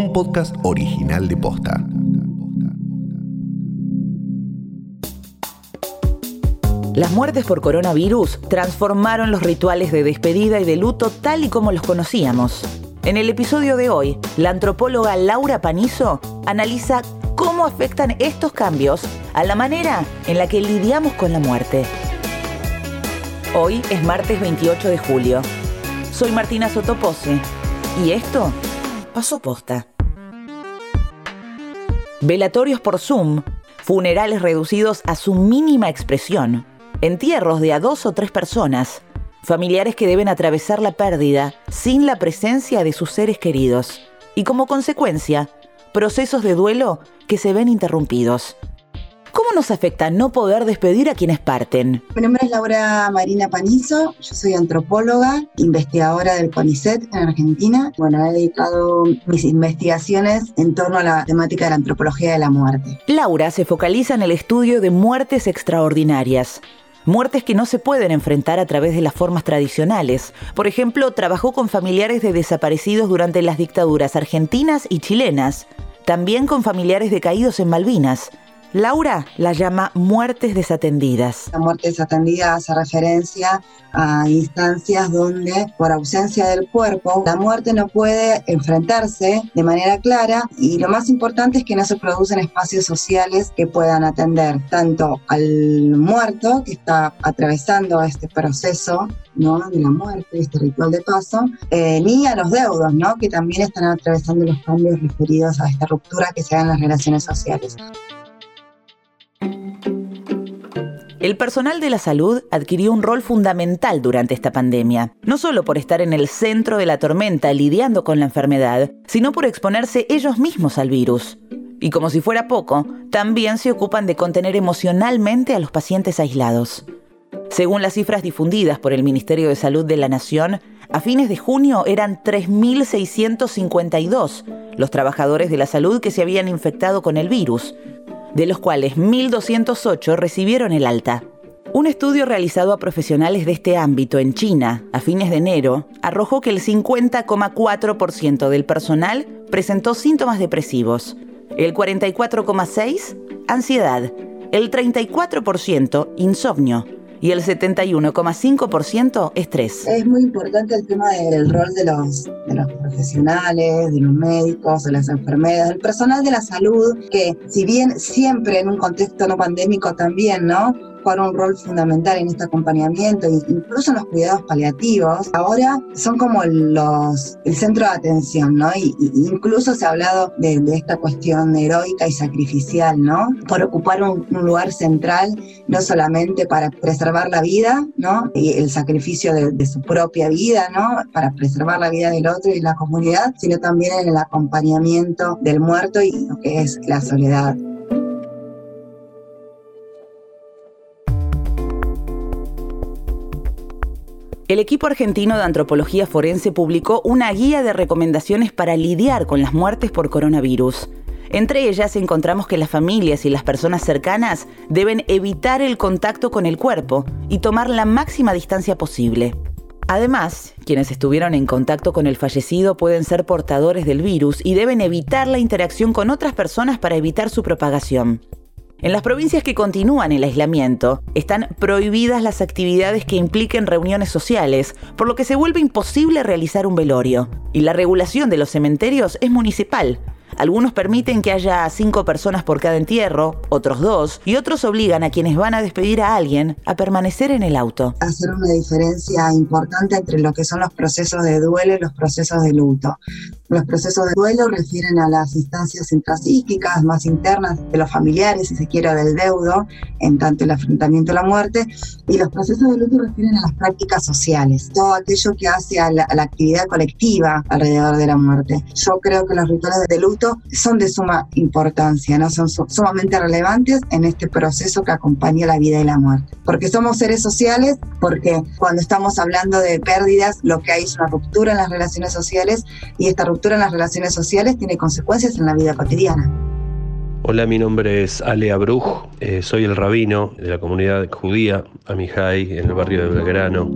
un podcast original de Posta. Las muertes por coronavirus transformaron los rituales de despedida y de luto tal y como los conocíamos. En el episodio de hoy, la antropóloga Laura Panizo analiza cómo afectan estos cambios a la manera en la que lidiamos con la muerte. Hoy es martes 28 de julio. Soy Martina Sotopose y esto pasó posta. Velatorios por Zoom, funerales reducidos a su mínima expresión, entierros de a dos o tres personas, familiares que deben atravesar la pérdida sin la presencia de sus seres queridos y como consecuencia, procesos de duelo que se ven interrumpidos. ¿Cómo nos afecta no poder despedir a quienes parten? Mi nombre es Laura Marina Panizo, yo soy antropóloga, investigadora del CONICET en Argentina. Bueno, he dedicado mis investigaciones en torno a la temática de la antropología de la muerte. Laura se focaliza en el estudio de muertes extraordinarias, Muertes que no se pueden enfrentar a través de las formas tradicionales. Por ejemplo, trabajó con familiares de desaparecidos durante las dictaduras argentinas y chilenas, también con familiares de caídos en Malvinas. Laura la llama muertes desatendidas. La muerte desatendida hace referencia a instancias donde por ausencia del cuerpo la muerte no puede enfrentarse de manera clara y lo más importante es que no se producen espacios sociales que puedan atender tanto al muerto que está atravesando este proceso ¿no? de la muerte, este ritual de paso, eh, ni a los deudos, ¿no? que también están atravesando los cambios referidos a esta ruptura que se da en las relaciones sociales. El personal de la salud adquirió un rol fundamental durante esta pandemia, no solo por estar en el centro de la tormenta lidiando con la enfermedad, sino por exponerse ellos mismos al virus. Y como si fuera poco, también se ocupan de contener emocionalmente a los pacientes aislados. Según las cifras difundidas por el Ministerio de Salud de la Nación, a fines de junio eran 3.652 los trabajadores de la salud que se habían infectado con el virus, de los cuales 1.208 recibieron el alta. Un estudio realizado a profesionales de este ámbito en China a fines de enero arrojó que el 50,4% del personal presentó síntomas depresivos, el 44,6% ansiedad, el 34% insomnio y el 71,5% estrés. Es muy importante el tema del rol de los, de los profesionales, de los médicos, de las enfermeras, del personal de la salud, que si bien siempre en un contexto no pandémico también, ¿no? Jugar un rol fundamental en este acompañamiento, incluso en los cuidados paliativos, ahora son como los, el centro de atención, ¿no? Y, incluso se ha hablado de, esta cuestión heroica y sacrificial, ¿no? Por ocupar un, lugar central, no solamente para preservar la vida, ¿no? Y el sacrificio de, de su propia vida, ¿no? Para preservar la vida del otro y la comunidad, sino también en el acompañamiento del muerto y lo que es la soledad. El equipo argentino de antropología forense publicó una guía de recomendaciones para lidiar con las muertes por coronavirus. Entre ellas encontramos que las familias y las personas cercanas deben evitar el contacto con el cuerpo y tomar la máxima distancia posible. Además, quienes estuvieron en contacto con el fallecido pueden ser portadores del virus y deben evitar la interacción con otras personas para evitar su propagación. En las provincias que continúan el aislamiento, están prohibidas las actividades que impliquen reuniones sociales, por lo que se vuelve imposible realizar un velorio. Y la regulación de los cementerios es municipal, algunos permiten que haya cinco personas por cada entierro, otros dos, y otros obligan a quienes van a despedir a alguien a permanecer en el auto. Hacer una diferencia importante entre lo que son los procesos de duelo y los procesos de luto. Los procesos de duelo refieren a las instancias intrapsíquicas más internas de los familiares, si se quiere, del deudo, en tanto el afrontamiento a la muerte, y los procesos de luto refieren a las prácticas sociales, todo aquello que hace a la, a la actividad colectiva alrededor de la muerte. Yo creo que los rituales de luto son de suma importancia, ¿no? son sumamente relevantes en este proceso que acompaña la vida y la muerte. Porque somos seres sociales, porque cuando estamos hablando de pérdidas, lo que hay es una ruptura en las relaciones sociales y esta ruptura en las relaciones sociales tiene consecuencias en la vida cotidiana. Hola, mi nombre es Ale Abruj, eh, soy el rabino de la comunidad judía Amihai en el barrio de Belgrano.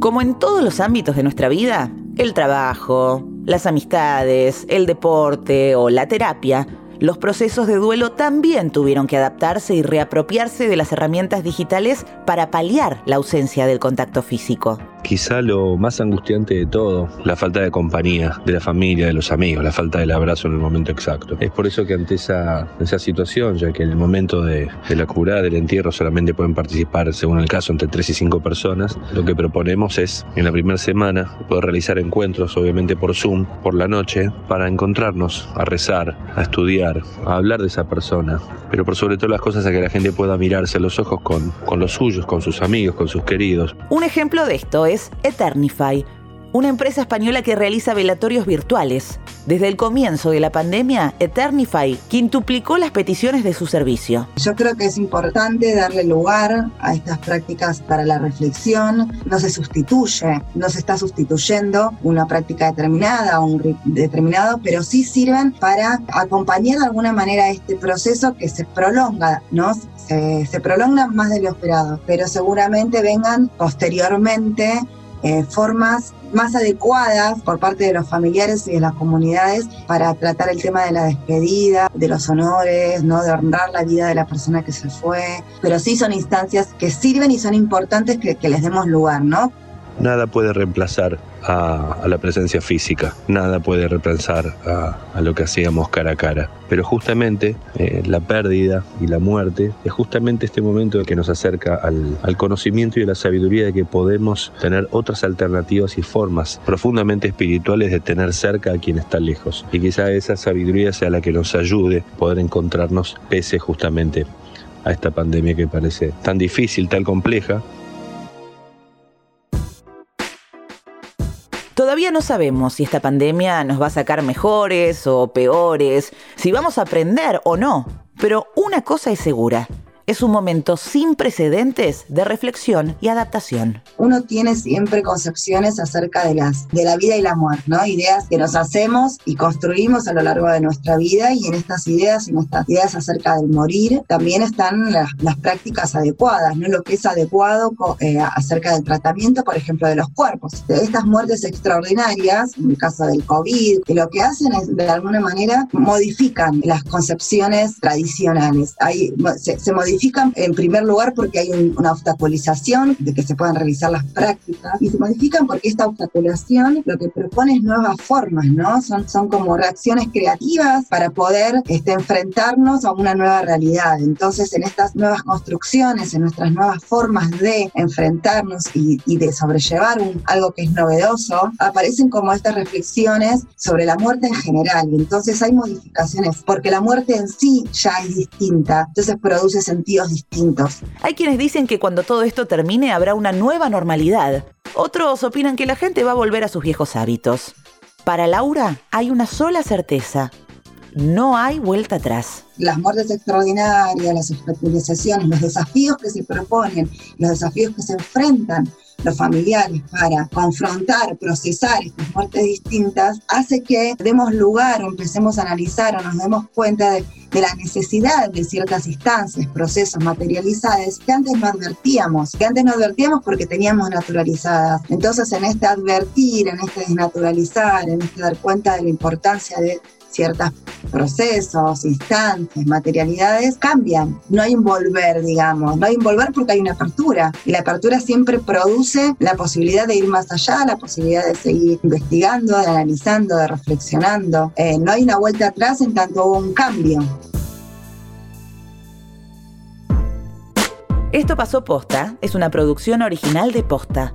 Como en todos los ámbitos de nuestra vida, el trabajo, las amistades, el deporte o la terapia, los procesos de duelo también tuvieron que adaptarse y reapropiarse de las herramientas digitales para paliar la ausencia del contacto físico. Quizá lo más angustiante de todo, la falta de compañía, de la familia, de los amigos, la falta del abrazo en el momento exacto. Es por eso que ante esa, esa situación, ya que en el momento de, la cura, del entierro, solamente pueden participar, según el caso, entre 3 y 5 personas, lo que proponemos es, en la primera semana, poder realizar encuentros, obviamente por Zoom, por la noche, para encontrarnos, a rezar, a estudiar, a hablar de esa persona, pero por sobre todo las cosas a que la gente pueda mirarse a los ojos con, con los suyos, con sus amigos, con sus queridos. Un ejemplo de esto es Eternify, una empresa española que realiza velatorios virtuales. Desde el comienzo de la pandemia, Eternify quintuplicó las peticiones de su servicio. Yo creo que es importante darle lugar a estas prácticas para la reflexión. No se sustituye, no se está sustituyendo una práctica determinada o un determinado, pero sí sirven para acompañar de alguna manera este proceso que se prolonga, ¿no? Se, se prolonga más de lo esperado, pero seguramente vengan posteriormente eh, formas más adecuadas por parte de los familiares y de las comunidades para tratar el tema de la despedida, de los honores, ¿no? de honrar la vida de la persona que se fue. Pero sí son instancias que sirven y son importantes que, que les demos lugar, ¿no? Nada puede reemplazar a, la presencia física, nada puede reemplazar a, lo que hacíamos cara a cara. Pero justamente eh, la pérdida y la muerte es justamente este momento que nos acerca al, conocimiento y a la sabiduría de que podemos tener otras alternativas y formas profundamente espirituales de tener cerca a quien está lejos. Y quizá esa sabiduría sea la que nos ayude a poder encontrarnos pese justamente a esta pandemia que parece tan difícil, tan compleja, Todavía no sabemos si esta pandemia nos va a sacar mejores o peores, si vamos a aprender o no, pero una cosa es segura es un momento sin precedentes de reflexión y adaptación. Uno tiene siempre concepciones acerca de, las, de la vida y la muerte, ¿no? Ideas que nos hacemos y construimos a lo largo de nuestra vida y en estas ideas y en estas ideas acerca del morir también están las, prácticas adecuadas, ¿no? Lo que es adecuado eh, acerca del tratamiento, por ejemplo, de los cuerpos. Estas muertes extraordinarias, en el caso del COVID, lo que hacen es de alguna manera modifican las concepciones tradicionales. Ahí se, se modifican modifican en primer lugar porque hay una obstaculización de que se puedan realizar las prácticas y se modifican porque esta obstaculización lo que propone es nuevas formas, ¿no? Son, son como reacciones creativas para poder este, enfrentarnos a una nueva realidad. Entonces, en estas nuevas construcciones, en nuestras nuevas formas de enfrentarnos y, y de sobrellevar un, algo que es novedoso, aparecen como estas reflexiones sobre la muerte en general. Entonces hay modificaciones porque la muerte en sí ya es distinta. Entonces produce sentido distintos. Hay quienes dicen que cuando todo esto termine habrá una nueva normalidad. Otros opinan que la gente va a volver a sus viejos hábitos. Para Laura hay una sola certeza. No hay vuelta atrás. Las muertes extraordinarias, las especializaciones, los desafíos que se proponen, los desafíos que se enfrentan los familiares para confrontar, procesar estas muertes distintas, hace que demos lugar o empecemos a analizar o nos demos cuenta de, la necesidad de ciertas instancias, procesos materializados que antes no advertíamos, que antes no advertíamos porque teníamos naturalizadas. Entonces en este advertir, en este desnaturalizar, en este dar cuenta de la importancia de ciertos procesos, instancias, materialidades, cambian. No hay un volver, digamos. No hay un volver porque hay una apertura. Y la apertura siempre produce la posibilidad de ir más allá, la posibilidad de seguir investigando, de analizando, de reflexionando. Eh, no hay una vuelta atrás en tanto hubo un cambio. Esto pasó posta, es una producción original de posta.